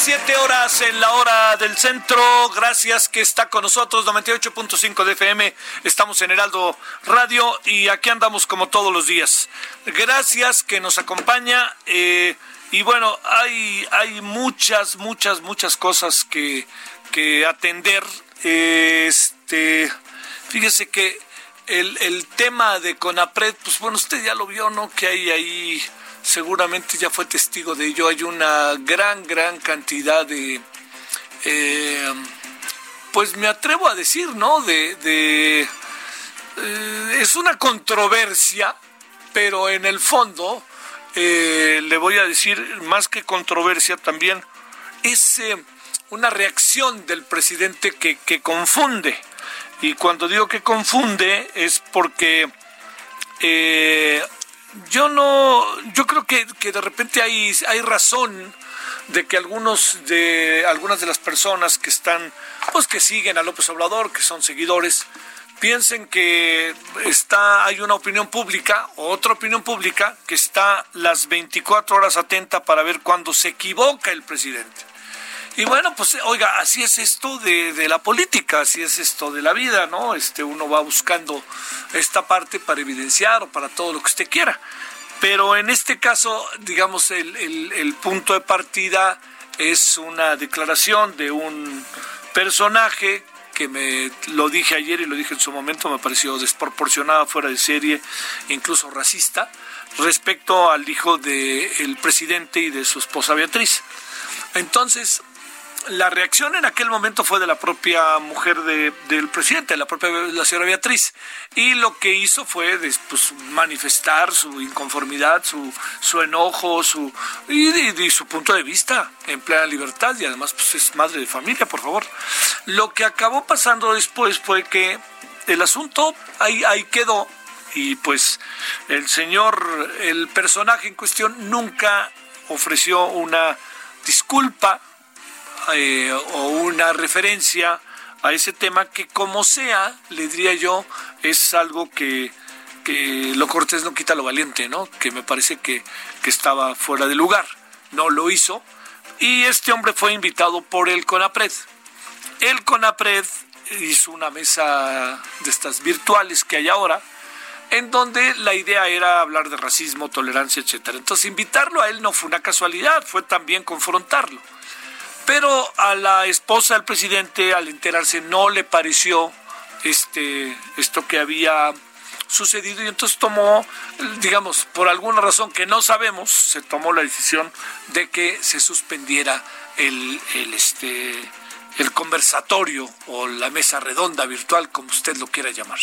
Siete horas en la hora del centro. Gracias que está con nosotros. 98.5 de FM. Estamos en Heraldo Radio y aquí andamos como todos los días. Gracias que nos acompaña. Eh, y bueno, hay, hay muchas, muchas, muchas cosas que, que atender. Este, fíjese que el, el tema de Conapred, pues bueno, usted ya lo vio, ¿no? Que hay ahí seguramente ya fue testigo de ello. Hay una gran, gran cantidad de, eh, pues me atrevo a decir, ¿no? De, eh, es una controversia, pero en el fondo, eh, le voy a decir, más que controversia, también es una reacción del presidente que, que confunde. Y cuando digo que confunde es porque yo no, yo creo que, que de repente hay, hay razón de que algunos de algunas de las personas que están, pues que siguen a López Obrador, que son seguidores, piensen que está, hay una opinión pública, otra opinión pública, que está las 24 horas atenta para ver cuándo se equivoca el presidente. Y bueno, pues oiga, así es esto de, de, la política, así es esto de la vida, ¿no? Este, uno va buscando esta parte para evidenciar o para todo lo que usted quiera. Pero en este caso, digamos, el, el, el punto de partida es una declaración de un personaje que me lo dije ayer y lo dije en su momento, me pareció desproporcionada, fuera de serie, incluso racista, respecto al hijo del presidente y de su esposa Beatriz. Entonces, la reacción en aquel momento fue de la propia mujer de, del presidente, la propia la señora Beatriz, y lo que hizo fue pues, manifestar su inconformidad, su, su enojo, su y, su punto de vista en plena libertad, y además pues, es madre de familia, por favor. Lo que acabó pasando después fue que el asunto ahí, ahí quedó, y pues el señor, el personaje en cuestión nunca ofreció una disculpa eh, o una referencia a ese tema que como sea, le diría yo, es algo que, que lo cortés no quita lo valiente, ¿no? Que me parece que, que estaba fuera de lugar. No lo hizo. Y este hombre fue invitado por el CONAPRED. El CONAPRED hizo una mesa de estas virtuales que hay ahora, en donde la idea era hablar de racismo, tolerancia, etcétera. Entonces invitarlo a él no fue una casualidad, fue también confrontarlo. Pero a la esposa del presidente, al enterarse, no le pareció este, esto que había sucedido y entonces tomó, digamos, por alguna razón que no sabemos, se tomó la decisión de que se suspendiera el, el, este, el conversatorio o la mesa redonda virtual, como usted lo quiera llamar.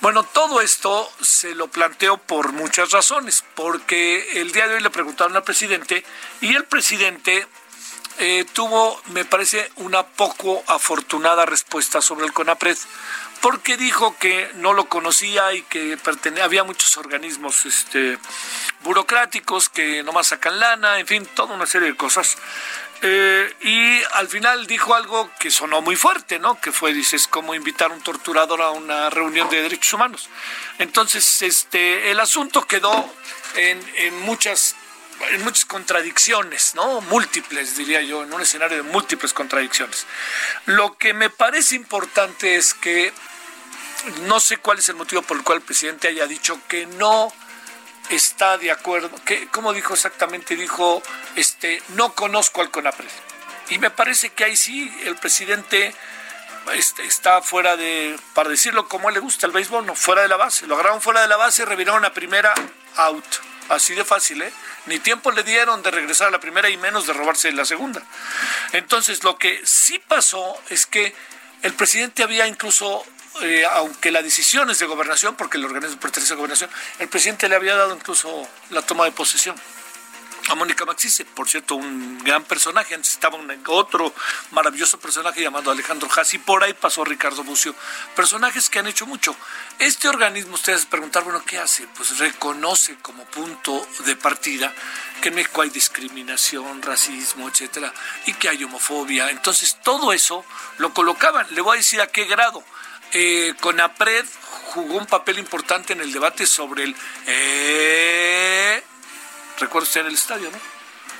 Bueno, todo esto se lo planteo por muchas razones, porque el día de hoy le preguntaron al presidente y el presidente eh, tuvo, me parece, una poco afortunada respuesta sobre el CONAPRED, porque dijo que no lo conocía y que había muchos organismos este, burocráticos que nomás sacan lana, en fin, toda una serie de cosas. Eh, y al final dijo algo que sonó muy fuerte, ¿no? Que fue, dices, como invitar a un torturador a una reunión de derechos humanos. Entonces, este, el asunto quedó en, en muchas en muchas contradicciones, ¿no? Múltiples, diría yo, en un escenario de múltiples contradicciones. Lo que me parece importante es que no sé cuál es el motivo por el cual el presidente haya dicho que no está de acuerdo, que, ¿cómo dijo exactamente? Dijo, este, no conozco al CONAPRED. Y me parece que ahí sí el presidente este, está fuera de, para decirlo como le gusta el béisbol, no, fuera de la base. Lo agarraron fuera de la base reviraron a primera out. Así de fácil, ¿eh? Ni tiempo le dieron de regresar a la primera y menos de robarse la segunda. Entonces, lo que sí pasó es que el presidente había incluso, eh, aunque la decisión es de gobernación, porque el organismo pertenece a gobernación, el presidente le había dado incluso la toma de posesión a Mónica Maxise, por cierto, un gran personaje, antes estaba un, otro maravilloso personaje llamado Alejandro Hassi, por ahí pasó Ricardo Bucio, personajes que han hecho mucho. Este organismo, ustedes preguntar, bueno, ¿qué hace? Pues reconoce como punto de partida que en México hay discriminación, racismo, etcétera, y que hay homofobia. Entonces, todo eso lo colocaban, le voy a decir a qué grado. Eh, Conapred jugó un papel importante en el debate sobre el... Eh, recuerdo usted en el estadio, ¿no?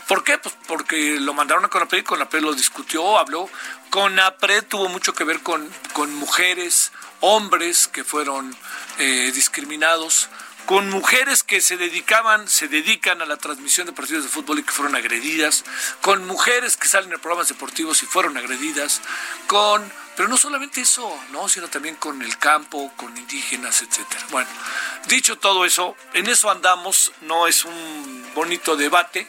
¿Por qué? Pues porque lo mandaron a Conapred Conapred lo discutió, habló. Conapred tuvo mucho que ver con, con mujeres, hombres que fueron eh, discriminados, con mujeres que se dedicaban, se dedican a la transmisión de partidos de fútbol y que fueron agredidas, con mujeres que salen en programas deportivos y fueron agredidas, con, pero no solamente eso, no, sino también con el campo, con indígenas, etcétera. Bueno, dicho todo eso, en eso andamos, no es un bonito debate,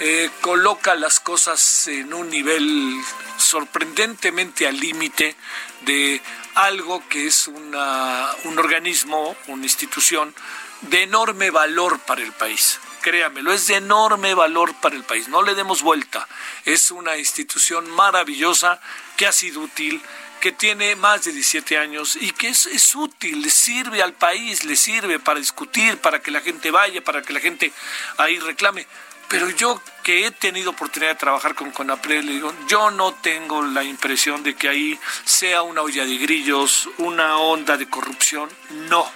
eh, coloca las cosas en un nivel sorprendentemente al límite de algo que es una, un organismo, una institución de enorme valor para el país. Créamelo, es de enorme valor para el país. No le demos vuelta. Es una institución maravillosa que ha sido útil, que tiene más de 17 años y que es, es, útil, le sirve al país, le sirve para discutir, para que la gente vaya, para que la gente ahí reclame. Pero yo que he tenido oportunidad de trabajar con Conapred, yo no tengo la impresión de que ahí sea una olla de grillos, una onda de corrupción. No,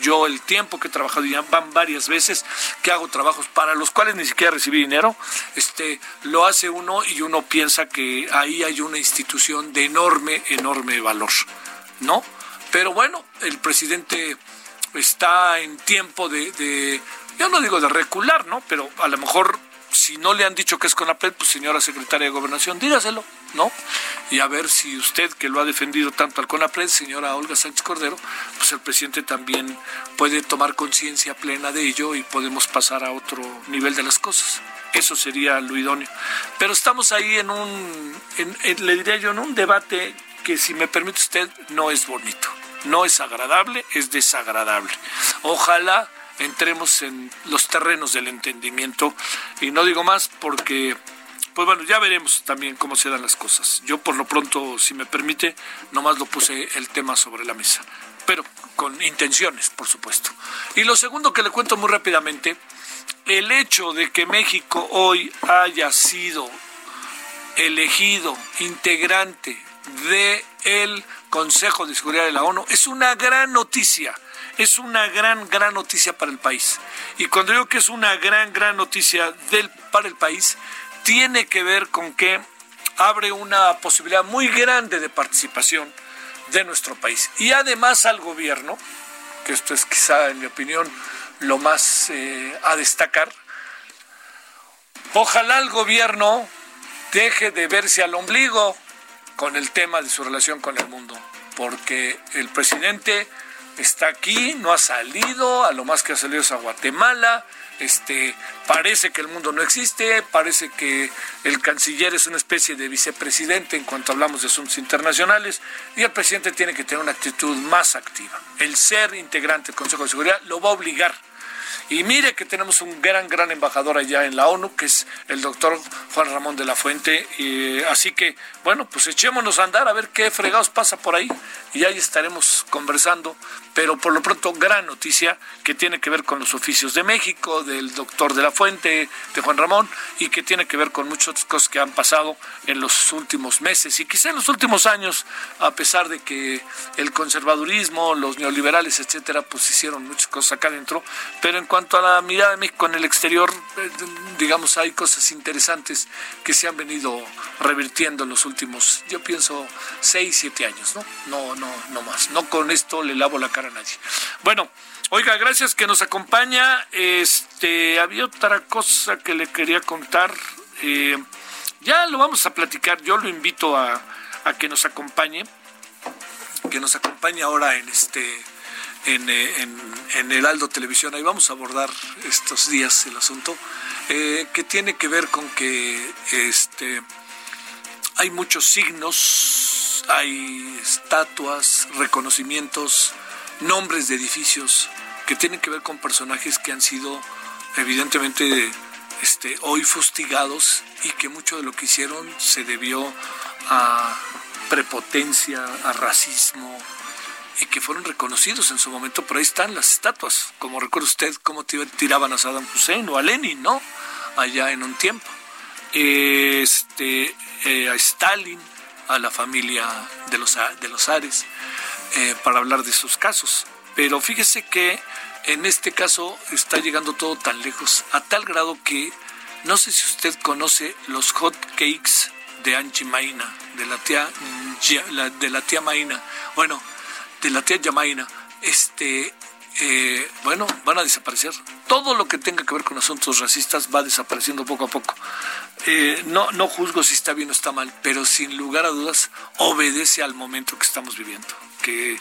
yo el tiempo que he trabajado, ya van varias veces que hago trabajos para los cuales ni siquiera recibí dinero, este, lo hace uno y uno piensa que ahí hay una institución de enorme, enorme valor, ¿no? Pero bueno, el presidente está en tiempo de, de yo no digo de recular, ¿no? Pero a lo mejor si no le han dicho que es CONAPRED, pues señora secretaria de Gobernación, dígaselo, ¿no? Y a ver si usted, que lo ha defendido tanto al CONAPRED, señora Olga Sánchez Cordero, pues el presidente también puede tomar conciencia plena de ello y podemos pasar a otro nivel de las cosas. Eso sería lo idóneo. Pero estamos ahí en un, le diría yo, en un debate que si me permite usted, no es bonito. No es agradable, es desagradable. Ojalá entremos en los terrenos del entendimiento. Y no digo más porque, pues bueno, ya veremos también cómo se dan las cosas. Yo por lo pronto, si me permite, nomás lo puse el tema sobre la mesa, pero con intenciones, por supuesto. Y lo segundo que le cuento muy rápidamente, el hecho de que México hoy haya sido elegido integrante de el Consejo de Seguridad de la ONU es una gran noticia es una gran, gran noticia para el país. Y cuando digo que es una gran, gran noticia del, para el país, tiene que ver con que abre una posibilidad muy grande de participación de nuestro país. Y además al gobierno, que esto es quizá, en mi opinión, lo más eh, a destacar, ojalá el gobierno deje de verse al ombligo con el tema de su relación con el mundo, porque el presidente está aquí, no ha salido, a lo más que ha salido es a Guatemala, este, parece que el mundo no existe, parece que el canciller es una especie de vicepresidente en cuanto hablamos de asuntos internacionales y el presidente tiene que tener una actitud más activa. El ser integrante del Consejo de Seguridad lo va a obligar y mire que tenemos un gran, gran embajador allá en la ONU, que es el doctor Juan Ramón de la Fuente. Y, así que, bueno, pues echémonos a andar a ver qué fregados pasa por ahí y ahí estaremos conversando. Pero por lo pronto, gran noticia que tiene que ver con los oficios de México, del doctor de la Fuente, de Juan Ramón, y que tiene que ver con muchas otras cosas que han pasado en los últimos meses y quizá en los últimos años, a pesar de que el conservadurismo, los neoliberales, etcétera, pues hicieron muchas cosas acá adentro. Pero en cuanto a la mirada de México en el exterior, eh, digamos, hay cosas interesantes que se han venido revirtiendo en los últimos, yo pienso, seis, siete años, ¿no? No, no, no más. No con esto le lavo la cara a nadie. Bueno, oiga, gracias que nos acompaña. Este, había otra cosa que le quería contar. Eh, ya lo vamos a platicar. Yo lo invito a, a que nos acompañe, que nos acompañe ahora en este en, eh, en, en, el Aldo Televisión. Ahí vamos a abordar estos días el asunto eh, que tiene que ver con que este hay muchos signos, hay estatuas, reconocimientos, nombres de edificios que tienen que ver con personajes que han sido evidentemente este, hoy fustigados y que mucho de lo que hicieron se debió a prepotencia, a racismo, y que fueron reconocidos en su momento. Por ahí están las estatuas, como recuerda usted cómo tiraban a Saddam Hussein o a Lenin, ¿no? Allá en un tiempo. Este, eh, a Stalin, a la familia de los, de los Ares, eh, para hablar de sus casos. Pero fíjese que en este caso está llegando todo tan lejos, a tal grado que no sé si usted conoce los hot cakes de Anchi Maina, de la tía, de la tía Maina. Bueno, de la tía Yamaina, este, eh, bueno, van a desaparecer. Todo lo que tenga que ver con asuntos racistas va desapareciendo poco a poco. Eh, no, no juzgo si está bien o está mal, pero sin lugar a dudas obedece al momento que estamos viviendo, que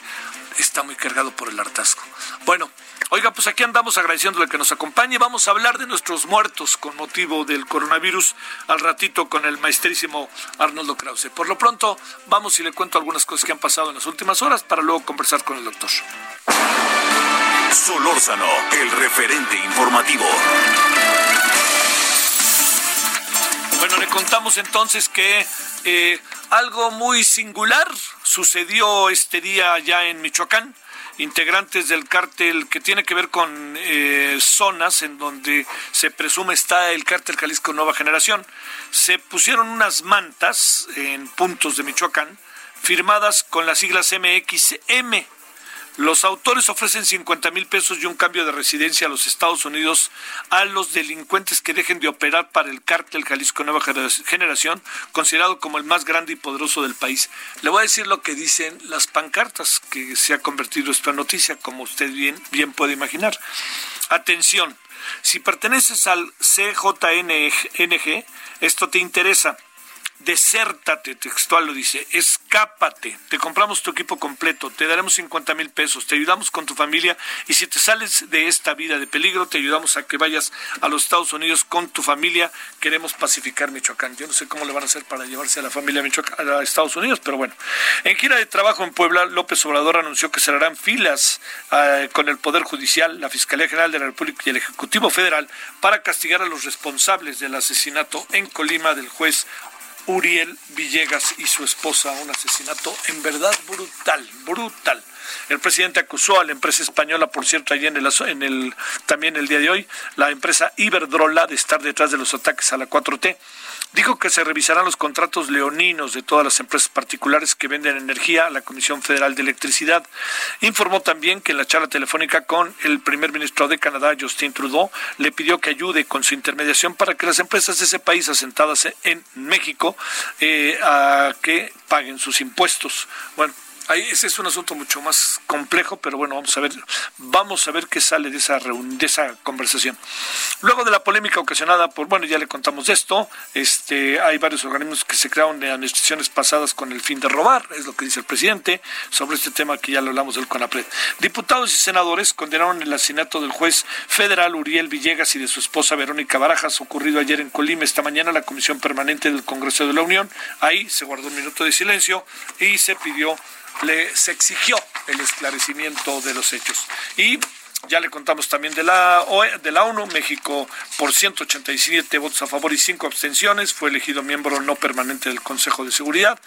está muy cargado por el hartazgo. Bueno, Oiga, pues aquí andamos agradeciéndole que nos acompañe. Vamos a hablar de nuestros muertos con motivo del coronavirus al ratito con el maestrísimo Arnoldo Krause. Por lo pronto, vamos y le cuento algunas cosas que han pasado en las últimas horas para luego conversar con el doctor. Solórzano, el referente informativo. Contamos entonces que eh, algo muy singular sucedió este día ya en Michoacán integrantes del cártel que tiene que ver con eh, zonas en donde se presume está el cártel Jalisco Nueva Generación. Se pusieron unas mantas en puntos de Michoacán firmadas con las siglas MXM los autores ofrecen 50 mil pesos y un cambio de residencia a los Estados Unidos a los delincuentes que dejen de operar para el cártel Jalisco Nueva Generación, considerado como el más grande y poderoso del país. Le voy a decir lo que dicen las pancartas, que se ha convertido esta noticia, como usted bien, bien puede imaginar. Atención, si perteneces al CJNG, esto te interesa desértate, textual lo dice, escápate, te compramos tu equipo completo, te daremos 50 mil pesos, te ayudamos con tu familia y si te sales de esta vida de peligro, te ayudamos a que vayas a los Estados Unidos con tu familia, queremos pacificar Michoacán. Yo no sé cómo le van a hacer para llevarse a la familia Michoacán, a Estados Unidos, pero bueno. En gira de trabajo en Puebla, López Obrador anunció que cerrarán filas eh, con el Poder Judicial, la Fiscalía General de la República y el Ejecutivo Federal para castigar a los responsables del asesinato en Colima del juez Uriel Villegas y su esposa, un asesinato en verdad brutal, brutal. El presidente acusó a la empresa española, por cierto, allí en el, en el también el día de hoy, la empresa Iberdrola, de estar detrás de los ataques a la 4T. Dijo que se revisarán los contratos leoninos de todas las empresas particulares que venden energía a la Comisión Federal de Electricidad. Informó también que en la charla telefónica con el primer ministro de Canadá, Justin Trudeau, le pidió que ayude con su intermediación para que las empresas de ese país asentadas en México eh, que paguen sus impuestos. Bueno, ese es un asunto mucho más complejo, pero bueno, vamos a ver, vamos a ver qué sale de esa de esa conversación. Luego de la polémica ocasionada por, bueno, ya le contamos esto, este, hay varios organismos que se crearon de administraciones pasadas con el fin de robar, es lo que dice el presidente, sobre este tema que ya lo hablamos del CONAPRED. Diputados y senadores condenaron el asesinato del juez federal Uriel Villegas y de su esposa Verónica Barajas, ocurrido ayer en Colima. Esta mañana la Comisión Permanente del Congreso de la Unión, ahí se guardó un minuto de silencio y se pidió le, se exigió el esclarecimiento de los hechos. Y ya le contamos también de la, e, de la ONU, México por 187 votos a favor y 5 abstenciones, fue elegido miembro no permanente del Consejo de Seguridad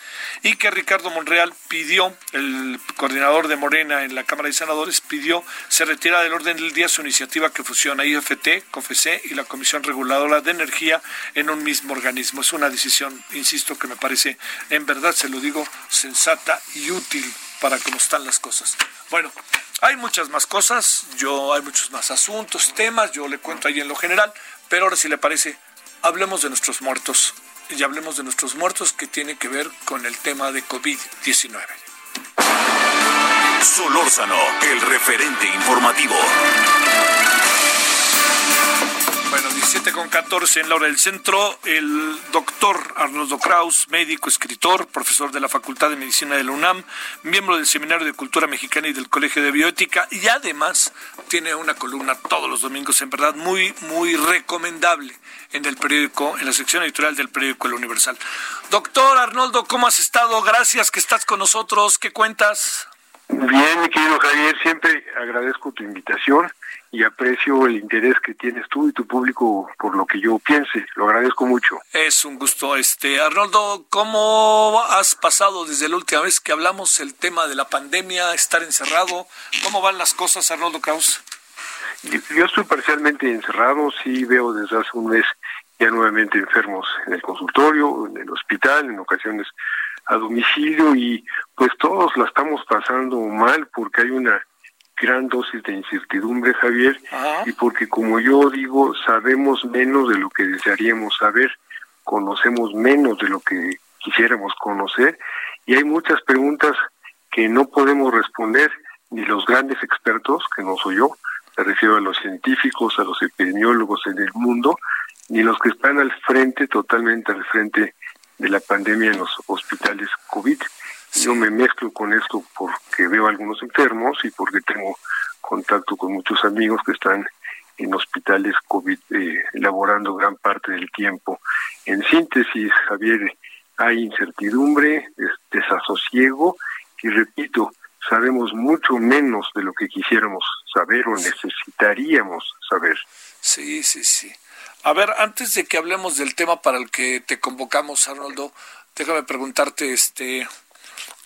y que Ricardo Monreal pidió, el coordinador de Morena en la Cámara de Senadores, pidió se retira del orden del día su iniciativa que fusiona IFT, COFECE y la Comisión Reguladora de Energía en un mismo organismo. Es una decisión, insisto, que me parece, en verdad se lo digo, sensata y útil para cómo están las cosas. Bueno, hay muchas más cosas, yo hay muchos más asuntos, temas, yo le cuento ahí en lo general, pero ahora si le parece, hablemos de nuestros muertos y hablemos de nuestros muertos que tiene que ver con el tema de COVID-19. Solórzano, el referente informativo. Bueno, 17 con 14 en la hora del centro. El doctor Arnoldo Kraus, médico, escritor, profesor de la Facultad de Medicina de la UNAM, miembro del Seminario de Cultura Mexicana y del Colegio de Bioética y además tiene una columna todos los domingos, en verdad, muy, muy recomendable en el periódico, en la sección editorial del periódico El Universal. Doctor Arnoldo, ¿cómo has estado? Gracias que estás con nosotros. ¿Qué cuentas? Bien, mi querido Javier, siempre agradezco tu invitación y aprecio el interés que tienes tú y tu público por lo que yo piense. Lo agradezco mucho. Es un gusto. Este Arnoldo, ¿cómo has pasado desde la última vez que hablamos el tema de la pandemia, estar encerrado? ¿Cómo van las cosas, Arnoldo Kraus? Yo estoy parcialmente encerrado, sí veo desde hace un mes ya nuevamente enfermos en el consultorio, en el hospital, en ocasiones a domicilio y pues todos la estamos pasando mal porque hay una gran dosis de incertidumbre, Javier, y porque como yo digo, sabemos menos de lo que desearíamos saber, conocemos menos de lo que quisiéramos conocer, y hay muchas preguntas que no podemos responder, ni los grandes expertos, que no soy yo, me refiero a los científicos, a los epidemiólogos en el mundo, ni los que están al frente, totalmente al frente de la pandemia en los hospitales COVID. Yo me mezclo con esto porque veo a algunos enfermos y porque tengo contacto con muchos amigos que están en hospitales COVID eh, elaborando gran parte del tiempo. En síntesis, Javier, hay incertidumbre, desasosiego y repito, sabemos mucho menos de lo que quisiéramos saber o necesitaríamos saber. Sí, sí, sí. A ver, antes de que hablemos del tema para el que te convocamos, Arnoldo, déjame preguntarte, este,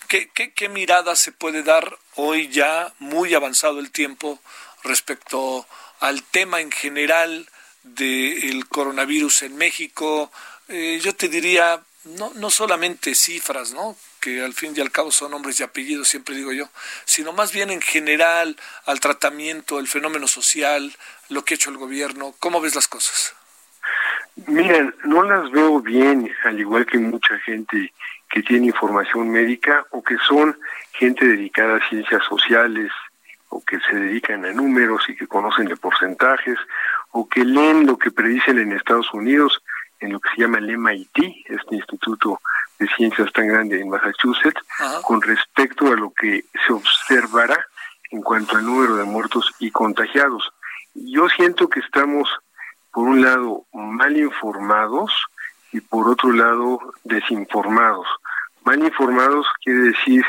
¿qué, mirada se puede dar hoy ya, muy avanzado el tiempo, respecto al tema en general del coronavirus en México? Eh, yo te diría, no, no solamente cifras, ¿no? que al fin y al cabo son nombres y apellidos, siempre digo yo, sino más bien en general al tratamiento, el fenómeno social, lo que ha hecho el gobierno. ¿Cómo ves las cosas? Mira, no las veo bien, al igual que mucha gente que tiene información médica o que son gente dedicada a ciencias sociales o que se dedican a números y que conocen de porcentajes o que leen lo que predicen en Estados Unidos en lo que se llama el MIT, este instituto de ciencias tan grande en Massachusetts, con respecto a lo que se observará en cuanto al número de muertos y contagiados. Yo siento que estamos por un lado, mal informados y por otro lado, desinformados. Mal informados quiere decir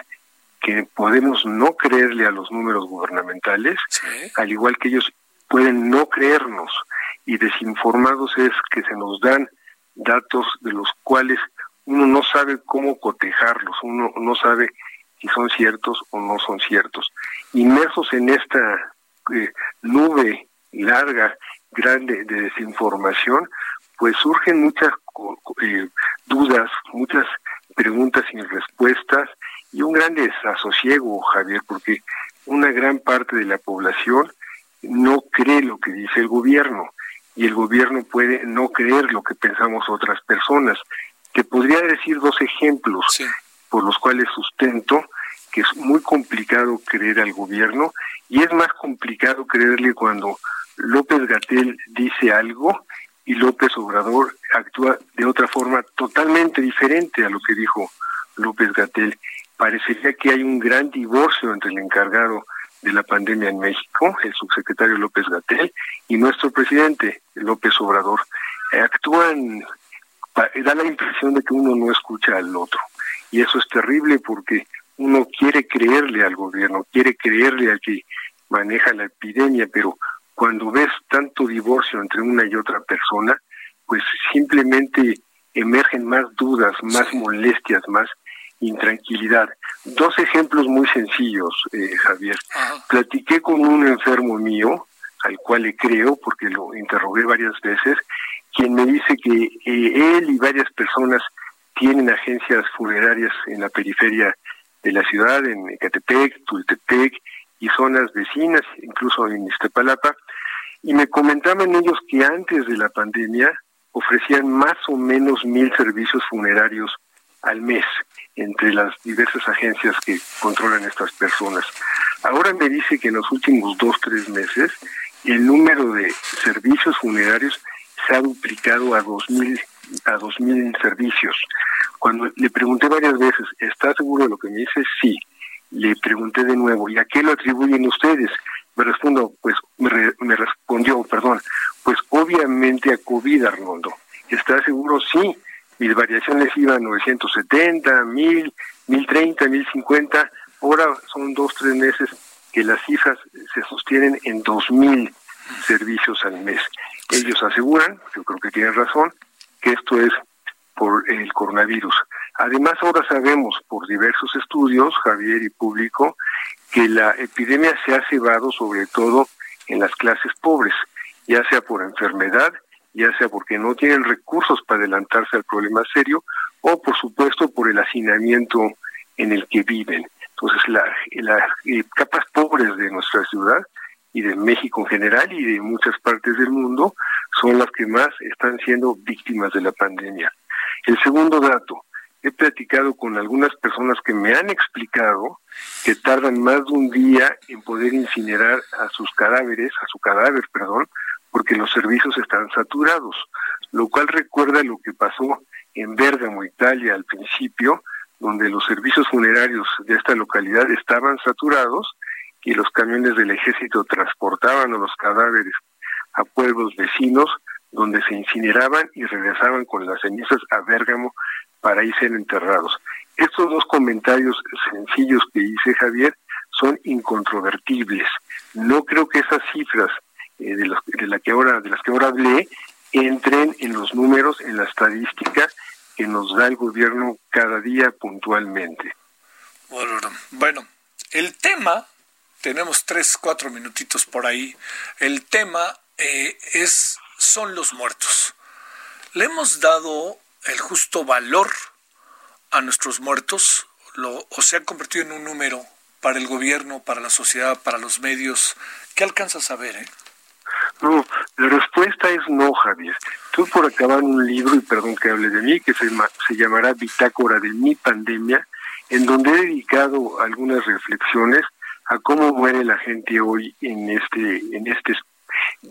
que podemos no creerle a los números gubernamentales, al igual que ellos pueden no creernos. Y desinformados es que se nos dan datos de los cuales uno no sabe cómo cotejarlos, uno no sabe si son ciertos o no son ciertos. Inmersos en esta eh, nube larga grande de desinformación, pues surgen muchas eh, dudas, muchas preguntas sin respuestas y un gran desasosiego, Javier, porque una gran parte de la población no cree lo que dice el gobierno y el gobierno puede no creer lo que pensamos otras personas. Te podría decir dos ejemplos por los cuales sustento que es muy complicado creer al gobierno y es más complicado creerle cuando López Gatel dice algo y López Obrador actúa de otra forma totalmente diferente a lo que dijo López Gatel. Parecería que hay un gran divorcio entre el encargado de la pandemia en México, el subsecretario López Gatel, y nuestro presidente López Obrador. Actúan, da la impresión de que uno no escucha al otro. Y eso es terrible porque uno quiere creerle al gobierno, quiere creerle al que maneja la epidemia, pero cuando ves tanto divorcio entre una y otra persona, pues simplemente emergen más dudas, más molestias, más intranquilidad. Dos ejemplos muy sencillos, eh, Javier. Platiqué con un enfermo mío, al cual le creo, porque lo interrogué varias veces, quien me dice que eh, él y varias personas tienen agencias funerarias en la periferia de la ciudad, en Ecatepec, Tultepec y zonas vecinas, incluso en Iztapalapa, y me comentaban ellos que antes de la pandemia ofrecían más o menos mil servicios funerarios al mes entre las diversas agencias que controlan estas personas. Ahora me dice que en los últimos dos, tres meses el número de servicios funerarios se ha duplicado a 2.000 a 2.000 servicios. Cuando le pregunté varias veces, ¿está seguro de lo que me dice? Sí. Le pregunté de nuevo, ¿y a qué lo atribuyen ustedes? Me respondo, pues me, respondió, perdón, pues obviamente a COVID, Arnoldo. ¿Está seguro? Sí. Mis variaciones iban a 970, 1000, 1030, 1050. Ahora son dos, tres meses que las cifras se sostienen en 2000 servicios al mes. Ellos aseguran, yo creo que tienen razón, que esto es por el coronavirus. Además, ahora sabemos por diversos estudios, Javier y público, que la epidemia se ha cebado sobre todo en las clases pobres, ya sea por enfermedad, ya sea porque no tienen recursos para adelantarse al problema serio, o por supuesto por el hacinamiento en el que viven. Entonces, las eh, capas pobres de nuestra ciudad y de México en general y de muchas partes del mundo son las que más están siendo víctimas de la pandemia. El segundo dato, he platicado con algunas personas que me han explicado que tardan más de un día en poder incinerar a sus cadáveres, a su cadáver, perdón, porque los servicios están saturados, lo cual recuerda lo que pasó en Bergamo, Italia, al principio, donde los servicios funerarios de esta localidad estaban saturados y los camiones del ejército transportaban a los cadáveres a pueblos vecinos donde se incineraban y regresaban con las cenizas a Bérgamo para ir ser enterrados. Estos dos comentarios sencillos que dice Javier son incontrovertibles. No creo que esas cifras eh, de, de, la que ahora, de las que ahora hablé entren en los números, en la estadística que nos da el gobierno cada día puntualmente. Bueno el tema, tenemos tres, cuatro minutitos por ahí, el tema eh, es, son los muertos. ¿Le hemos dado el justo valor a nuestros muertos? Lo, ¿O se ha convertido en un número para el gobierno, para la sociedad, para los medios? ¿Qué alcanzas a ver? Eh? No, la respuesta es no, Javier. Estoy por acabar un libro, y perdón que hable de mí, que se, se llamará Bitácora de mi pandemia, en donde he dedicado algunas reflexiones a cómo muere la gente hoy en este, en este,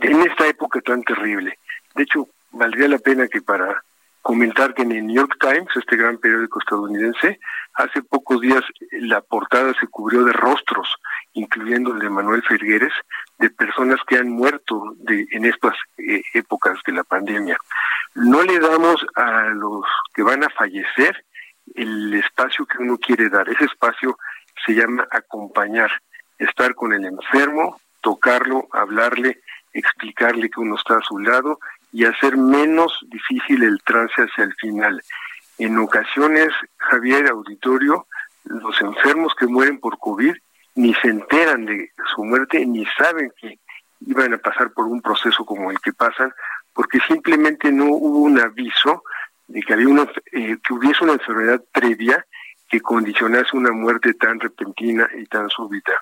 en esta época tan terrible. De hecho, valdría la pena que para comentar que en el New York Times, este gran periódico estadounidense, hace pocos días la portada se cubrió de rostros, incluyendo el de Manuel Fergueres, de personas que han muerto de, en estas eh, épocas de la pandemia. No le damos a los que van a fallecer el espacio que uno quiere dar. Ese espacio se llama acompañar, estar con el enfermo, tocarlo, hablarle, explicarle que uno está a su lado y hacer menos difícil el trance hacia el final. En ocasiones, Javier Auditorio, los enfermos que mueren por COVID ni se enteran de su muerte ni saben que iban a pasar por un proceso como el que pasan, porque simplemente no hubo un aviso de que había una, eh, que hubiese una enfermedad previa que condicionase una muerte tan repentina y tan súbita.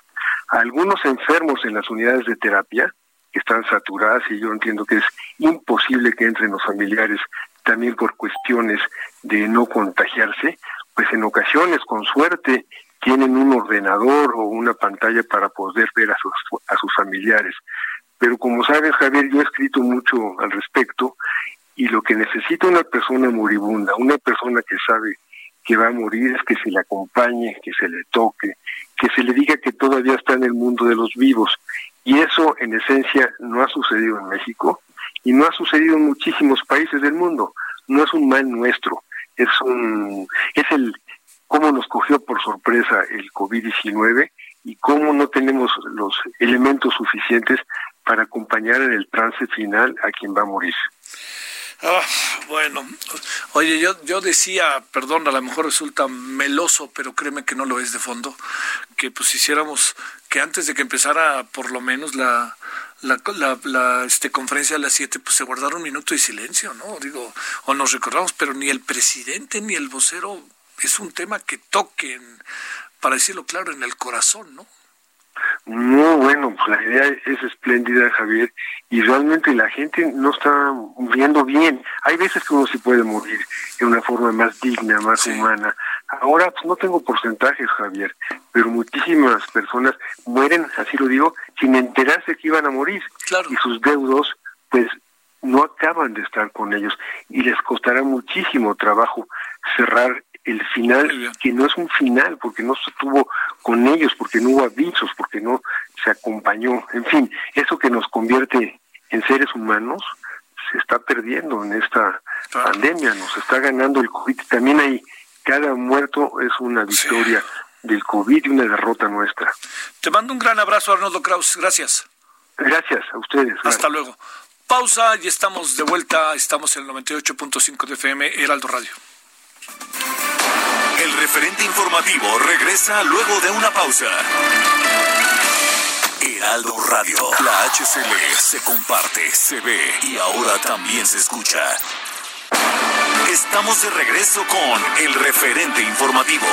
algunos enfermos en las unidades de terapia que están saturadas y yo entiendo que es imposible que entren los familiares también por cuestiones de no contagiarse, pues en ocasiones, con suerte, tienen un ordenador o una pantalla para poder ver a sus, a sus familiares. Pero como sabes, Javier, yo he escrito mucho al respecto y lo que necesita una persona moribunda, una persona que sabe que va a morir, es que se le acompañe, que se le toque, que se le diga que todavía está en el mundo de los vivos y eso, en esencia, no ha sucedido en México y no ha sucedido en muchísimos países del mundo. No es un mal nuestro, es un es el cómo nos cogió por sorpresa el COVID-19 y cómo no tenemos los elementos suficientes para acompañar en el trance final a quien va a morir. Ah, bueno, oye, yo, yo decía, perdón, a lo mejor resulta meloso, pero créeme que no lo es de fondo, que pues hiciéramos que antes de que empezara por lo menos la, la, la, este, conferencia a las 7, pues se guardara un minuto de silencio, ¿no? Digo, o nos recordamos, pero ni el presidente ni el vocero es un tema que toquen, para decirlo claro, en el corazón, ¿no? No, bueno, pues la idea es espléndida, Javier, y realmente la gente no está muriendo bien. Hay veces que uno sí puede morir de una forma más digna, más humana. Ahora pues, no tengo porcentajes, Javier, pero muchísimas personas mueren, así lo digo, sin enterarse que iban a morir. Y sus deudos, pues, no acaban de estar con ellos. Y les costará muchísimo trabajo cerrar el final, que no es un final, porque no se tuvo con ellos, porque no hubo avisos, porque no se acompañó. En fin, eso que nos convierte en seres humanos se está perdiendo en esta pandemia, nos está ganando el COVID. También hay, cada muerto es una victoria del COVID y una derrota nuestra. Te mando un gran abrazo, Arnoldo Kraus. Gracias. Gracias a ustedes. Hasta luego. Pausa y estamos de vuelta. Estamos en el 98.5 de FM, Heraldo Radio. El referente informativo regresa luego de una pausa. Heraldo Radio, la HCL se comparte, se ve y ahora también se escucha. Estamos de regreso con el referente informativo.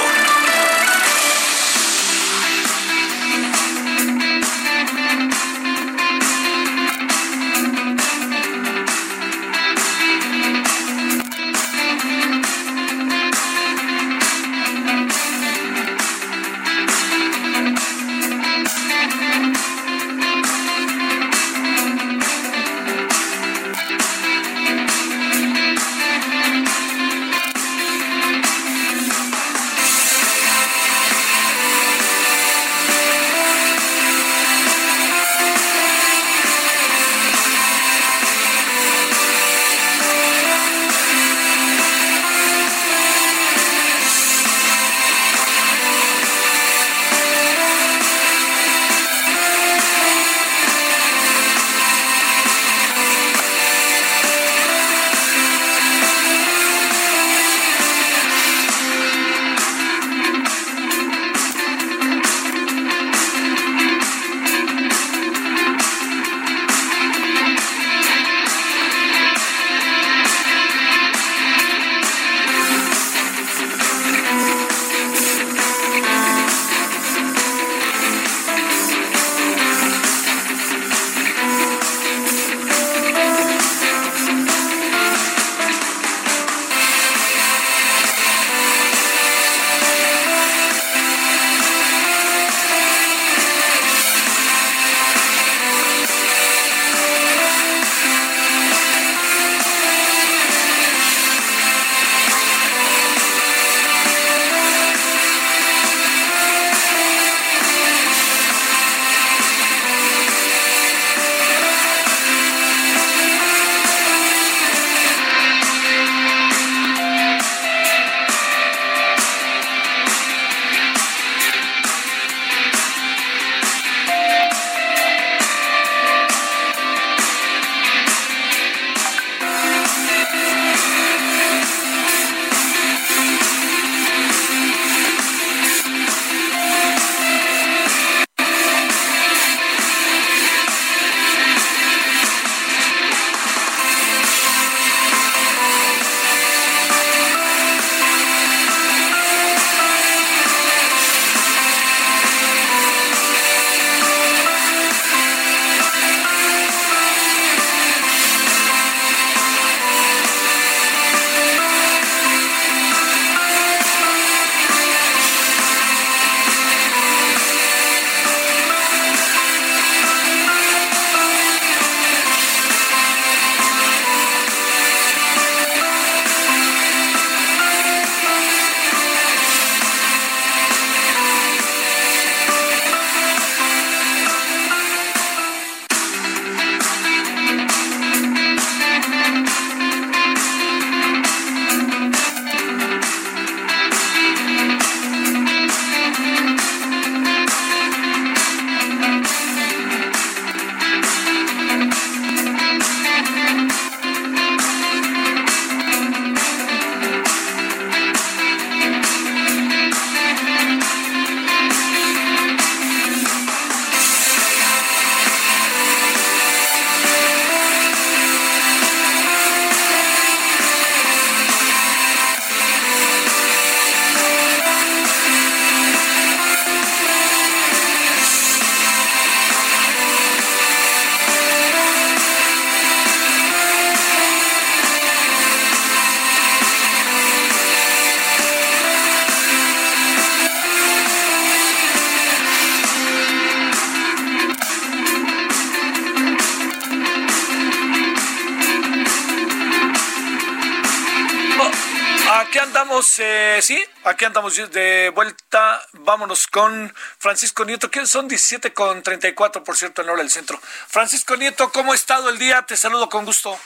De vuelta. Vámonos con Francisco Nieto, que son 17 con 34, por cierto, en hora del centro. Francisco Nieto, ¿cómo ha estado el día? Te saludo con gusto.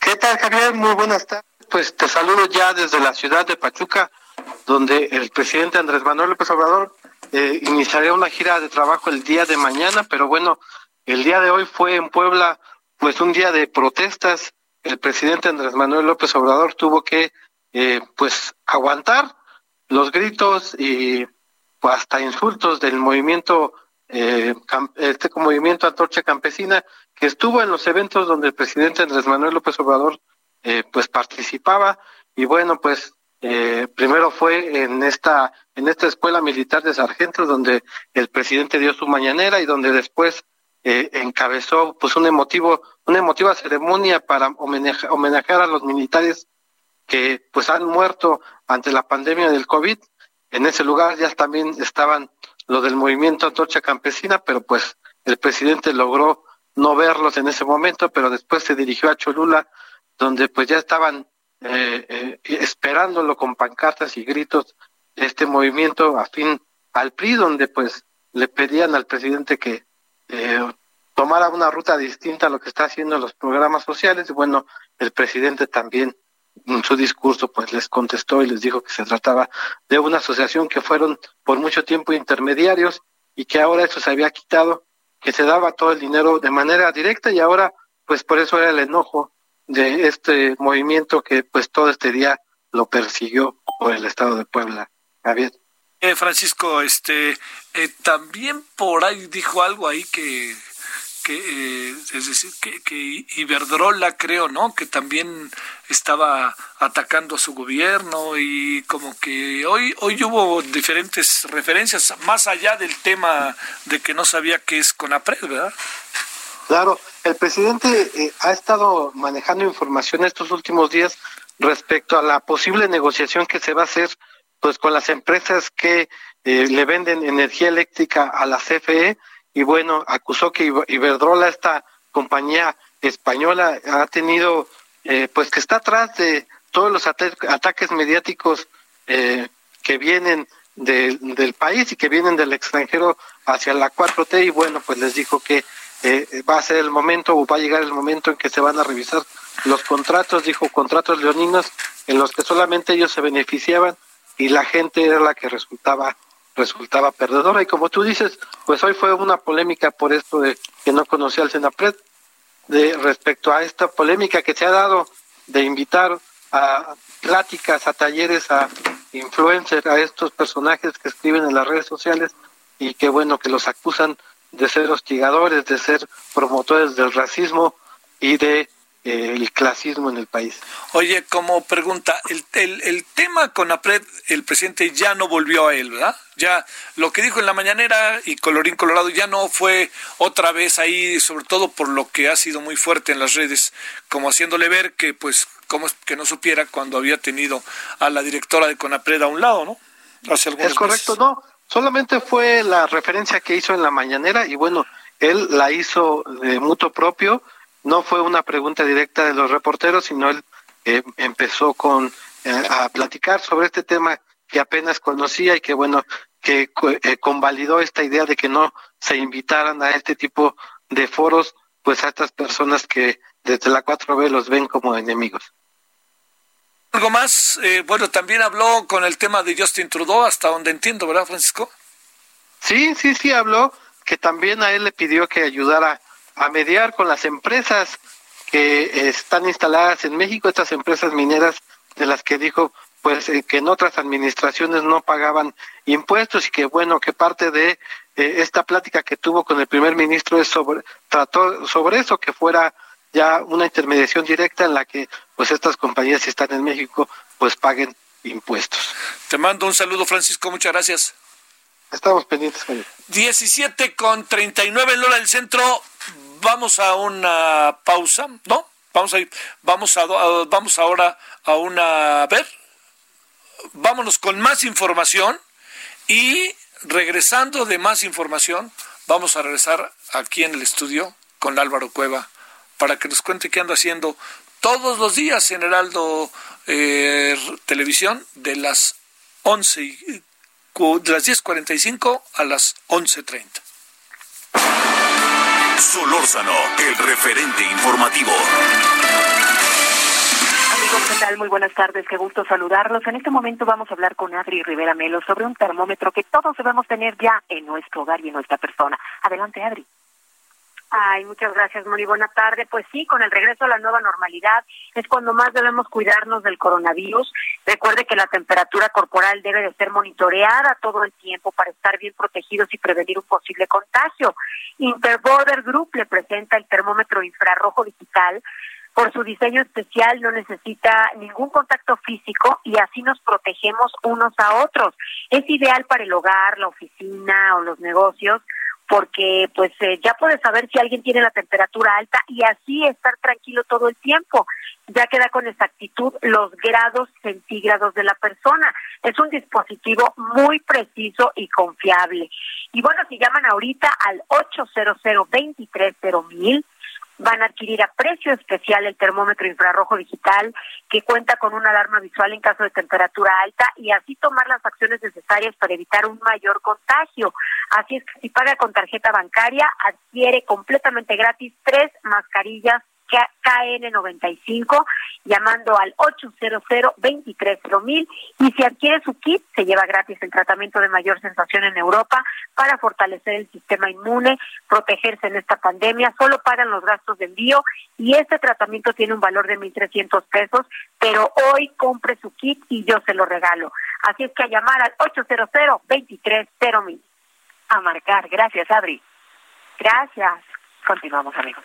¿Qué tal, Javier? Muy buenas tardes. Pues te saludo ya desde la ciudad de Pachuca, donde el presidente Andrés Manuel López Obrador eh, iniciaría una gira de trabajo el día de mañana, pero bueno, el día de hoy fue en Puebla, pues un día de protestas. El presidente Andrés Manuel López Obrador tuvo que eh, pues aguantar los gritos y pues, hasta insultos del movimiento eh, este movimiento Antorcha Campesina que estuvo en los eventos donde el presidente Andrés Manuel López Obrador eh, pues participaba. Y bueno pues eh, primero fue en esta en esta escuela militar de sargentos donde el presidente dio su mañanera y donde después eh, encabezó pues un emotivo una emotiva ceremonia para homenajear a los militares que pues han muerto ante la pandemia del COVID. En ese lugar ya también estaban los del movimiento Antorcha Campesina, pero pues el presidente logró no verlos en ese momento, pero después se dirigió a Cholula, donde pues ya estaban eh, eh, esperándolo con pancartas y gritos este movimiento afín al PRI, donde pues le pedían al presidente que eh, tomara una ruta distinta a lo que está haciendo en los programas sociales. Y bueno, el presidente también en su discurso pues les contestó y les dijo que se trataba de una asociación que fueron por mucho tiempo intermediarios y que ahora eso se había quitado, que se daba todo el dinero de manera directa y ahora pues por eso era el enojo de este movimiento que pues todo este día lo persiguió por el estado de Puebla. Javier. Eh, Francisco, este, eh, también por ahí dijo algo ahí que que eh, es decir que, que, Iberdrola creo no que también estaba atacando a su gobierno y como que hoy hoy hubo diferentes referencias más allá del tema de que no sabía qué es Conapred verdad claro el presidente eh, ha estado manejando información estos últimos días respecto a la posible negociación que se va a hacer pues con las empresas que eh, le venden energía eléctrica a la CFE y bueno, acusó que Iberdrola, esta compañía española, ha tenido, eh, pues que está atrás de todos los ataques mediáticos eh, que vienen del país y que vienen del extranjero hacia la 4T y bueno, pues les dijo que eh, va a ser el momento o va a llegar el momento en que se van a revisar los contratos, dijo contratos leoninos en los que solamente ellos se beneficiaban y la gente era la que resultaba resultaba perdedora. Y como tú dices, pues hoy fue una polémica por esto de que no conocía al Senapred, de respecto a esta polémica que se ha dado de invitar a pláticas, a talleres, a influencers, a estos personajes que escriben en las redes sociales y que bueno, que los acusan de ser hostigadores, de ser promotores del racismo y de el clasismo en el país. Oye, como pregunta, el, el, el tema con APRED, el presidente ya no volvió a él, ¿verdad? Ya lo que dijo en la mañanera y colorín colorado ya no fue otra vez ahí, sobre todo por lo que ha sido muy fuerte en las redes, como haciéndole ver que pues como que no supiera cuando había tenido a la directora de CONAPRED a un lado, ¿no? Hace es correcto, no. Solamente fue la referencia que hizo en la mañanera y bueno, él la hizo de mutuo propio no fue una pregunta directa de los reporteros, sino él eh, empezó con eh, a platicar sobre este tema que apenas conocía y que bueno que eh, convalidó esta idea de que no se invitaran a este tipo de foros pues a estas personas que desde la 4B los ven como enemigos. Algo más, bueno, también habló con el tema de Justin Trudeau, hasta donde entiendo, ¿verdad, Francisco? Sí, sí, sí, habló que también a él le pidió que ayudara a mediar con las empresas que están instaladas en México, estas empresas mineras de las que dijo pues eh, que en otras administraciones no pagaban impuestos y que bueno que parte de eh, esta plática que tuvo con el primer ministro es sobre trató sobre eso que fuera ya una intermediación directa en la que pues estas compañías si están en México pues paguen impuestos. Te mando un saludo Francisco, muchas gracias. Estamos pendientes. 17 con 39 en Lola del Centro vamos a una pausa, ¿no? Vamos a ir, vamos a, vamos ahora a una, a ver, vámonos con más información y regresando de más información, vamos a regresar aquí en el estudio con Álvaro Cueva para que nos cuente qué anda haciendo todos los días en Heraldo eh, televisión de las 11 de las 10.45 a las 11.30. Solórzano, el referente informativo. Amigos, ¿qué tal? Muy buenas tardes, qué gusto saludarlos. En este momento vamos a hablar con Adri Rivera Melo sobre un termómetro que todos debemos tener ya en nuestro hogar y en nuestra persona. Adelante, Adri. Ay, muchas gracias, Moni. Buena tarde. Pues sí, con el regreso a la nueva normalidad es cuando más debemos cuidarnos del coronavirus. Recuerde que la temperatura corporal debe de ser monitoreada todo el tiempo para estar bien protegidos y prevenir un posible contagio. Interborder Group le presenta el termómetro infrarrojo digital. Por su diseño especial no necesita ningún contacto físico y así nos protegemos unos a otros. Es ideal para el hogar, la oficina o los negocios porque pues eh, ya puedes saber si alguien tiene la temperatura alta y así estar tranquilo todo el tiempo. Ya queda con exactitud los grados centígrados de la persona. Es un dispositivo muy preciso y confiable. Y bueno, si llaman ahorita al 800 mil van a adquirir a precio especial el termómetro infrarrojo digital que cuenta con una alarma visual en caso de temperatura alta y así tomar las acciones necesarias para evitar un mayor contagio. Así es que si paga con tarjeta bancaria, adquiere completamente gratis tres mascarillas KN95 llamando al 800 mil y si adquiere su kit se lleva gratis el tratamiento de mayor sensación en Europa para fortalecer el sistema inmune, protegerse en esta pandemia, solo pagan los gastos de envío y este tratamiento tiene un valor de 1.300 pesos, pero hoy compre su kit y yo se lo regalo. Así es que a llamar al 800 mil A marcar. Gracias, Adri. Gracias. Continuamos, amigos.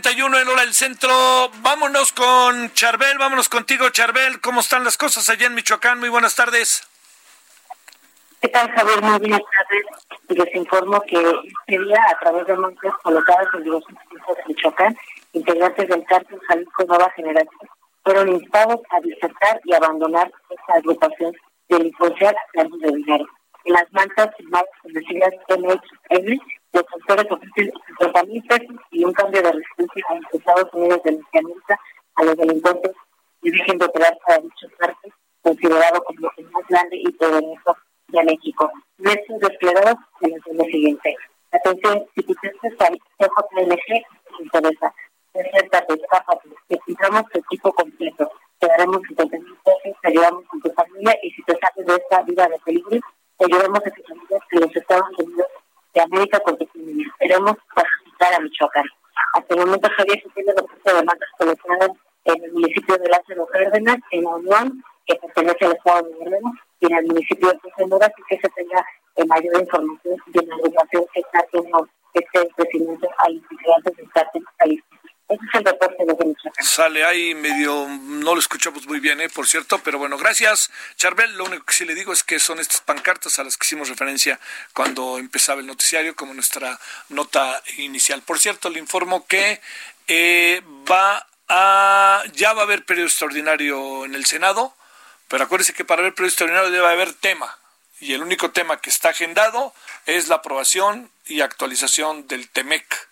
41 en hora del centro. Vámonos con Charbel, vámonos contigo, Charbel. ¿Cómo están las cosas allá en Michoacán? Muy buenas tardes. ¿Qué tal, Javier? Muy buenas tardes. Les informo que este día, a través de montes colocados en diversos puntos de Michoacán, integrantes del cártel Jalisco Nueva Generación fueron instados a disertar y abandonar esta agrupación delincuencial a de dinero. En las mantas firmadas con las siglas MXN los autores ofrecen 50 mil pesos y un cambio de residencia a los Estados Unidos de Norteamérica a los delincuentes y dejen de operar para dichos parques, considerado como el más grande y poderoso de México. Nuestros desplegados se les lo siguiente. Atención, si tu es CJLG, te interesa. Desértate, escápate, te pintamos tu equipo completo. Te daremos 50 mil pesos, te ayudamos con tu familia y si te sales de esta vida de peligro, te ayudamos a que familia en los Estados Unidos América Continental. Queremos pacificar a Michoacán. Hasta el momento, Javier, se tiene de demandas colocadas en el municipio de Lázaro Cárdenas, en la Unión, que pertenece al Estado de Guerrero, y en el municipio de Sonora, y que se tenga mayor información de la educación que está haciendo este crecimiento a los integrantes del cártel país. Ese es el reporte de. Sale ahí medio, no lo escuchamos muy bien, ¿eh? por cierto, pero bueno, gracias, Charbel. Lo único que sí le digo es que son estas pancartas a las que hicimos referencia cuando empezaba el noticiario, como nuestra nota inicial. Por cierto, le informo que eh, va a, ya va a haber periodo extraordinario en el Senado, pero acuérdese que para haber periodo extraordinario debe haber tema. Y el único tema que está agendado es la aprobación y actualización del TEMEC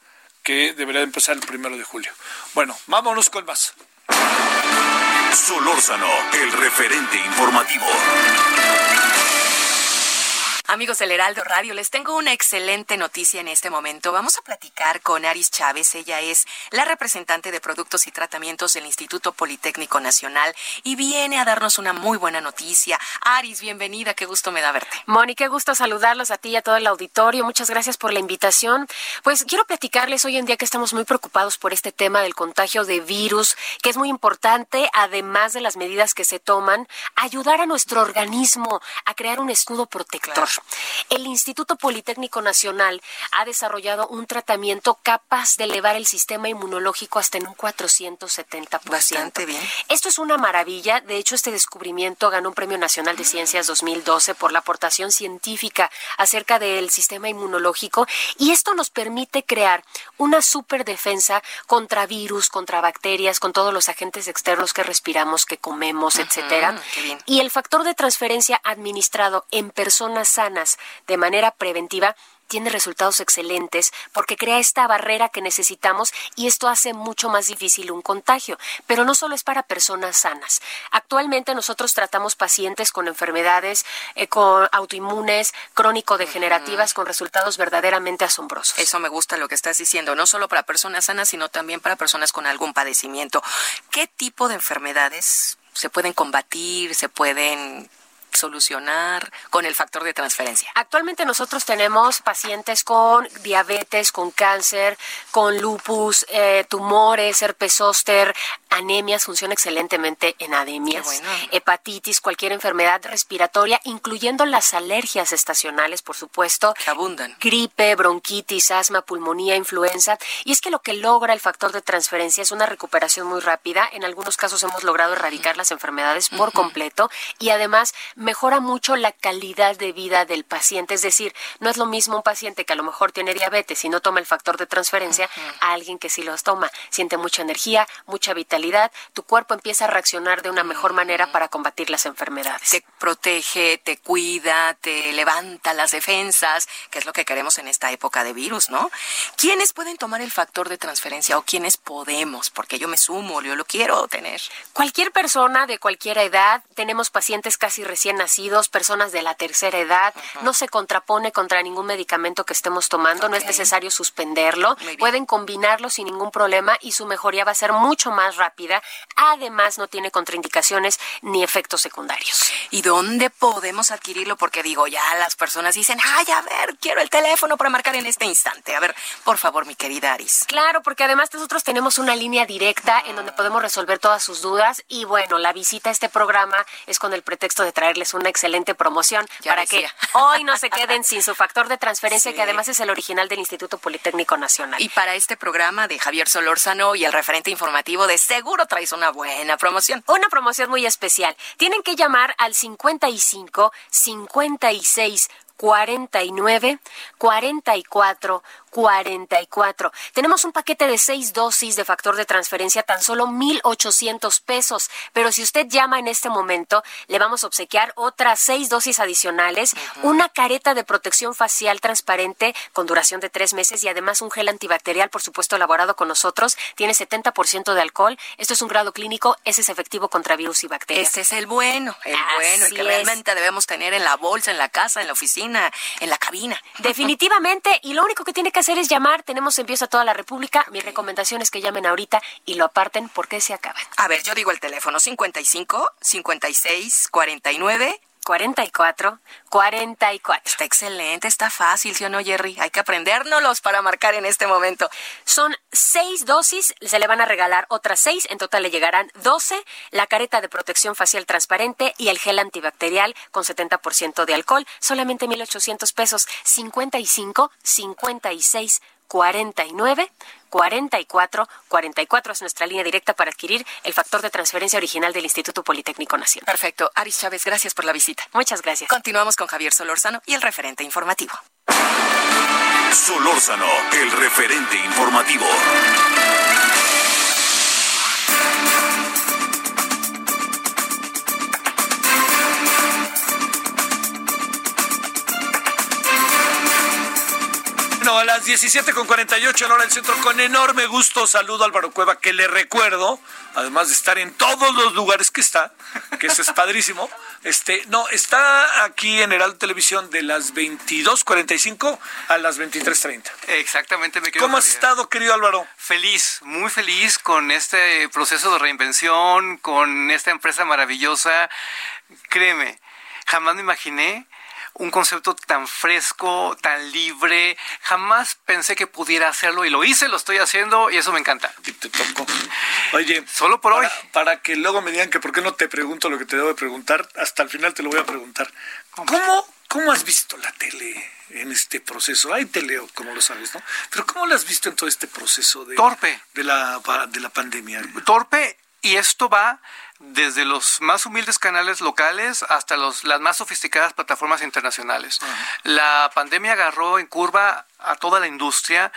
que debería empezar el primero de julio. Bueno, vámonos con más. Solórzano, el referente informativo. Amigos del Heraldo Radio, les tengo una excelente noticia en este momento. Vamos a platicar con Aris Chávez. Ella es la representante de productos y tratamientos del Instituto Politécnico Nacional y viene a darnos una muy buena noticia. Aris, bienvenida, qué gusto me da verte. Moni, qué gusto saludarlos a ti y a todo el auditorio. Muchas gracias por la invitación. Pues quiero platicarles hoy en día que estamos muy preocupados por este tema del contagio de virus, que es muy importante, además de las medidas que se toman, ayudar a nuestro organismo a crear un escudo protector. El Instituto Politécnico Nacional ha desarrollado un tratamiento capaz de elevar el sistema inmunológico hasta en un 470%. Bastante bien. Esto es una maravilla. De hecho, este descubrimiento ganó un Premio Nacional de Ciencias 2012 por la aportación científica acerca del sistema inmunológico y esto nos permite crear una superdefensa contra virus, contra bacterias, con todos los agentes externos que respiramos, que comemos, etcétera. Y el factor de transferencia administrado en personas sanas de manera preventiva tiene resultados excelentes porque crea esta barrera que necesitamos y esto hace mucho más difícil un contagio. Pero no solo es para personas sanas. Actualmente nosotros tratamos pacientes con enfermedades eh, con autoinmunes, crónico-degenerativas, con resultados verdaderamente asombrosos. Eso me gusta lo que estás diciendo, no solo para personas sanas, sino también para personas con algún padecimiento. ¿Qué tipo de enfermedades se pueden combatir, se pueden solucionar con el factor de transferencia? Actualmente nosotros tenemos pacientes con diabetes, con cáncer, con lupus, eh, tumores, herpes zóster, anemias, funciona excelentemente en anemias, hepatitis, cualquier enfermedad respiratoria, incluyendo las alergias estacionales, por supuesto. Que abundan. Gripe, bronquitis, asma, pulmonía, influenza. Y es que lo que logra el factor de transferencia es una recuperación muy rápida. En algunos casos hemos logrado erradicar las enfermedades por completo y además mejora mucho la calidad de vida del paciente. Es decir, no es lo mismo un paciente que a lo mejor tiene diabetes y no toma el factor de transferencia a alguien que sí los toma. Siente mucha energía, mucha vitalidad, tu cuerpo empieza a reaccionar de una mejor manera para combatir las enfermedades. Te protege, te cuida, te levanta las defensas, que es lo que queremos en esta época de virus, ¿no? ¿Quiénes pueden tomar el factor de transferencia o quiénes podemos? Porque yo me sumo, yo lo quiero tener. Cualquier persona de cualquier edad, tenemos pacientes casi recién nacidos, personas de la tercera edad, no se contrapone contra ningún medicamento que estemos tomando, no es necesario suspenderlo, pueden combinarlo sin ningún problema y su mejoría va a ser mucho más rápida. Además, no tiene contraindicaciones ni efectos secundarios. ¿Y dónde podemos adquirirlo? Porque digo, ya las personas dicen, ay, a ver, quiero el teléfono para marcar en este instante. A ver, por favor, mi querida Aris. Claro, porque además nosotros tenemos una línea directa en donde podemos resolver todas sus dudas y bueno, la visita a este programa es con el pretexto de una excelente promoción para que hoy no se queden sin su factor de transferencia, que además es el original del Instituto Politécnico Nacional. Y para este programa de Javier Solórzano y el referente informativo de Seguro traes una buena promoción. Una promoción muy especial. Tienen que llamar al 55 56 49 44 44. Tenemos un paquete de seis dosis de factor de transferencia, tan solo 1,800 pesos. Pero si usted llama en este momento, le vamos a obsequiar otras seis dosis adicionales, una careta de protección facial transparente con duración de tres meses y además un gel antibacterial, por supuesto, elaborado con nosotros. Tiene 70% de alcohol. Esto es un grado clínico. Ese es efectivo contra virus y bacterias. Este es el bueno, el bueno, el que realmente debemos tener en la bolsa, en la casa, en la oficina, en la cabina. Definitivamente. Y lo único que tiene que hacer es llamar. Tenemos envíos a toda la República. Mi recomendación es que llamen ahorita y lo aparten porque se acaban. A ver, yo digo el teléfono 55 56 49 44 44. Está excelente, está fácil, ¿sí o no, Jerry? Hay que aprendérnoslos para marcar en este momento. Son seis dosis, se le van a regalar otras seis, en total le llegarán 12, la careta de protección facial transparente y el gel antibacterial con 70% de alcohol, solamente 1,800 pesos, 55 56 49 44 44 es nuestra línea directa para adquirir el factor de transferencia original del Instituto Politécnico Nacional. Perfecto. Aris Chávez, gracias por la visita. Muchas gracias. Continuamos con Javier Solórzano y el referente informativo. Solórzano, el referente informativo. Las 17 con 48 en hora del centro, con enorme gusto saludo a Álvaro Cueva, que le recuerdo, además de estar en todos los lugares que está, que eso es padrísimo, este, no, está aquí en Heraldo Televisión de las 22.45 a las 23.30. Exactamente, me ¿Cómo has estado, querido Álvaro? Feliz, muy feliz con este proceso de reinvención, con esta empresa maravillosa. Créeme, jamás me imaginé un concepto tan fresco, tan libre. Jamás pensé que pudiera hacerlo y lo hice, lo estoy haciendo y eso me encanta. Y te tocó. Oye, solo por para, hoy. Para que luego me digan que por qué no te pregunto lo que te debo de preguntar, hasta el final te lo voy a preguntar. ¿Cómo, cómo has visto la tele en este proceso? Hay tele, como lo sabes, ¿no? Pero ¿cómo la has visto en todo este proceso de, Torpe. de, la, de la pandemia? Torpe y esto va desde los más humildes canales locales hasta los, las más sofisticadas plataformas internacionales. La pandemia agarró en curva a toda la industria,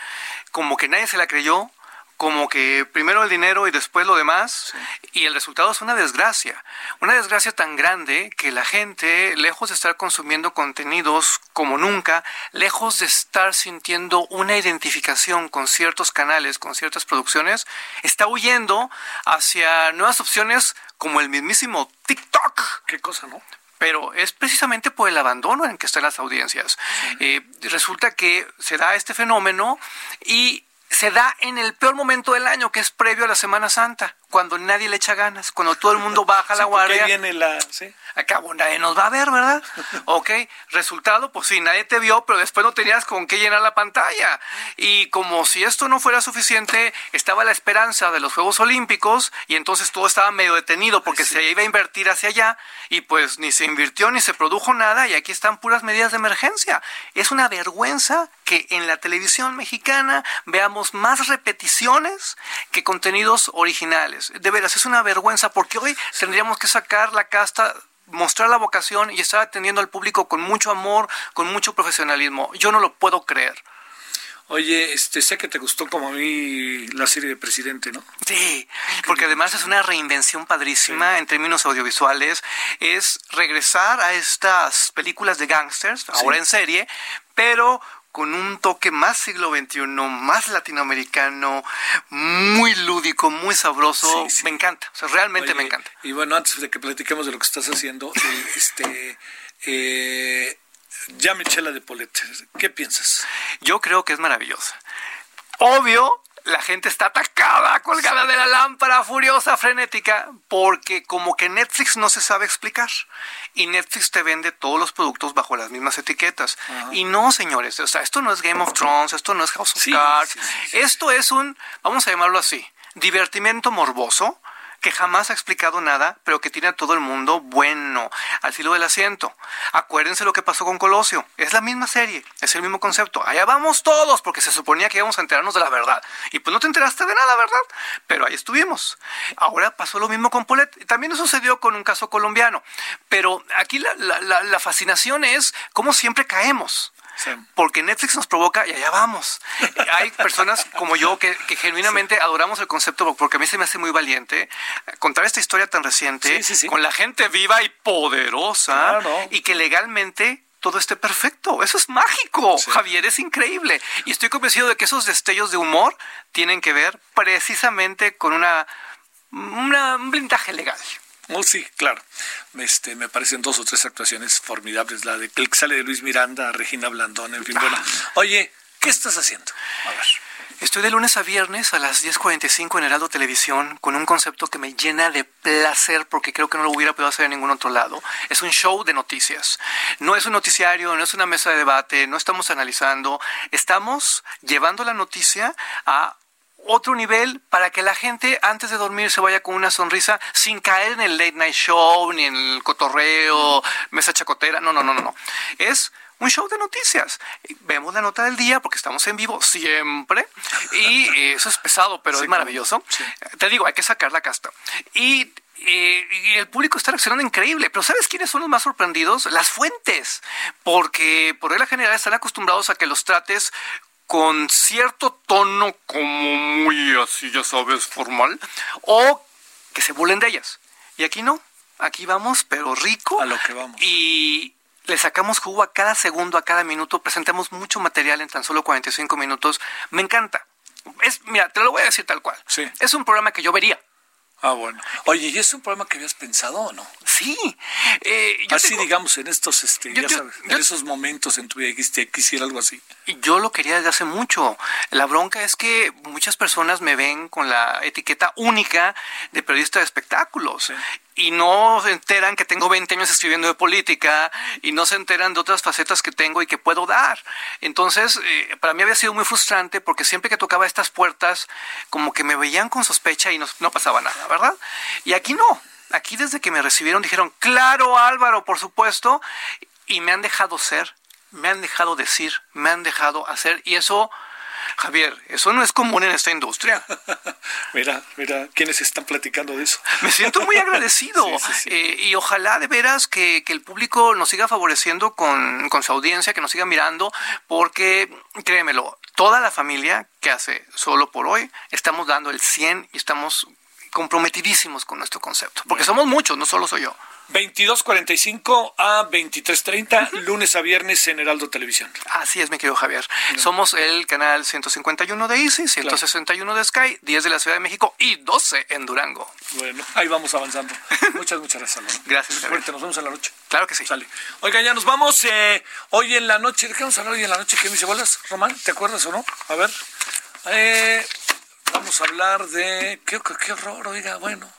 como que nadie se la creyó, como que primero el dinero y después lo demás, y el resultado es una desgracia. Una desgracia tan grande que la gente, lejos de estar consumiendo contenidos como nunca, lejos de estar sintiendo una identificación con ciertos canales, con ciertas producciones, está huyendo hacia nuevas opciones como el mismísimo TikTok. Qué cosa, ¿no? pero es precisamente por el abandono en que están las audiencias. Eh, resulta que se da este fenómeno y se da en el peor momento del año, que es previo a la Semana Santa, cuando nadie le echa ganas, cuando todo el mundo baja la guardia. viene la... ¿sí? Acabo, nadie nos va a ver, ¿verdad? ok, resultado, pues sí, nadie te vio, pero después no tenías con qué llenar la pantalla. Y como si esto no fuera suficiente, estaba la esperanza de los Juegos Olímpicos y entonces todo estaba medio detenido porque se iba a invertir hacia allá y pues ni se invirtió ni se produjo nada y aquí están puras medidas de emergencia. Es una vergüenza que en la televisión mexicana veamos más repeticiones que contenidos originales. De veras, es una vergüenza porque hoy tendríamos que sacar la casta mostrar la vocación y estar atendiendo al público con mucho amor, con mucho profesionalismo. Yo no lo puedo creer. Oye, este, sé que te gustó como a mí la serie de Presidente, ¿no? Sí, porque además es una reinvención padrísima sí. en términos audiovisuales. Es regresar a estas películas de gangsters, ahora sí. en serie, pero con un toque más siglo XXI, más latinoamericano, muy lúdico, muy sabroso. Sí, sí. Me encanta, o sea, realmente Oye, me encanta. Y bueno, antes de que platiquemos de lo que estás haciendo, este, eh, ya Michela de Polet, ¿qué piensas? Yo creo que es maravillosa. Obvio, la gente está atacada, colgada de la lámpara, furiosa, frenética, porque como que Netflix no se sabe explicar. Y Netflix te vende todos los productos bajo las mismas etiquetas. Y no, señores, o sea, esto no es Game of Thrones, esto no es House of sí, Cards, sí, esto es un, vamos a llamarlo así, divertimento morboso que jamás ha explicado nada, pero que tiene a todo el mundo bueno, al filo del asiento. Acuérdense lo que pasó con Colosio. Es la misma serie, es el mismo concepto. Allá vamos todos, porque se suponía que íbamos a enterarnos de la verdad. Y pues no te enteraste de nada, ¿verdad? Pero ahí estuvimos. Ahora pasó lo mismo con Polet. También sucedió con un caso colombiano. Pero aquí la, la, fascinación es cómo siempre caemos. Sí. Porque Netflix nos provoca y allá vamos. Hay personas como yo que, que genuinamente sí. adoramos el concepto porque a mí se me hace muy valiente contar esta historia tan reciente sí, con la gente viva y poderosa claro. y que legalmente todo esté perfecto. Eso es mágico, Javier, es increíble. Y estoy convencido de que esos destellos de humor tienen que ver precisamente con una, una un blindaje legal. Oh, sí, claro. Este, me parecen dos o tres actuaciones formidables. La de que sale de Luis Miranda, Regina Blandón, en fin. Ah. Bueno, oye, ¿qué estás haciendo? A ver. Estoy de lunes a viernes a las 10.45 en Heraldo Televisión con un concepto que me llena de placer porque creo que no lo hubiera podido hacer en ningún otro lado. Es un show de noticias. No es un noticiario, no es una mesa de debate, no estamos analizando. Estamos llevando la noticia a otro nivel para que la gente antes de dormir se vaya con una sonrisa sin caer en el late night show ni en el cotorreo, mesa chacotera. No, no, no, no. Es un show de noticias. Vemos la nota del día porque estamos en vivo siempre y eso es pesado, pero sí, es maravilloso. Sí. Te digo, hay que sacar la casta. Y eh, y el público está reaccionando increíble. Pero ¿sabes quiénes son los más sorprendidos? Las fuentes. Porque por regla general están acostumbrados a que los trates con cierto tono como muy así, ya sabes, formal, o que se burlen de ellas. Y aquí no, aquí vamos, pero rico. A lo que vamos. Y le sacamos jugo a cada segundo, a cada minuto, presentamos mucho material en tan solo 45 minutos. Me encanta. Es, mira, te lo voy a decir tal cual. Sí. Es un programa que yo vería. Ah, bueno. Oye, ¿y es un programa que habías pensado o no? Sí. Eh, así digamos en estos, este, ya sabes, en esos momentos en tu vida que quisiera algo así. Yo lo quería desde hace mucho. La bronca es que muchas personas me ven con la etiqueta única de periodista de espectáculos. Y no se enteran que tengo 20 años escribiendo de política y no se enteran de otras facetas que tengo y que puedo dar. Entonces, eh, para mí había sido muy frustrante porque siempre que tocaba estas puertas, como que me veían con sospecha y no, no pasaba nada, ¿verdad? Y aquí no. Aquí desde que me recibieron dijeron, claro Álvaro, por supuesto, y me han dejado ser, me han dejado decir, me han dejado hacer, y eso Javier, eso no es común en esta industria. mira, mira, ¿quiénes están platicando de eso? Me siento muy agradecido eh, y ojalá de veras que, el público nos siga favoreciendo con, con su audiencia, que nos siga mirando, porque créemelo, toda la familia que hace solo por hoy, estamos dando el 100 y estamos comprometidísimos con nuestro concepto, porque somos muchos, no solo soy yo. 22.45 a 23.30, lunes a viernes en Heraldo Televisión. Así es, mi querido Javier. Somos el canal 151 de Easy, 161 de Sky, 10 de la Ciudad de México y 12 en Durango. Bueno, ahí vamos avanzando. muchas, muchas gracias, Gracias, Javier. nos vemos en la noche. Claro que sí. Sale. Oigan, ya nos vamos. Eh, hoy en la noche, ¿de qué vamos a hablar hoy en la noche? ¿Qué me dice bolas? Román, ¿te acuerdas o no? A ver. Eh, vamos a hablar de... ¿Qué, qué horror, oiga, bueno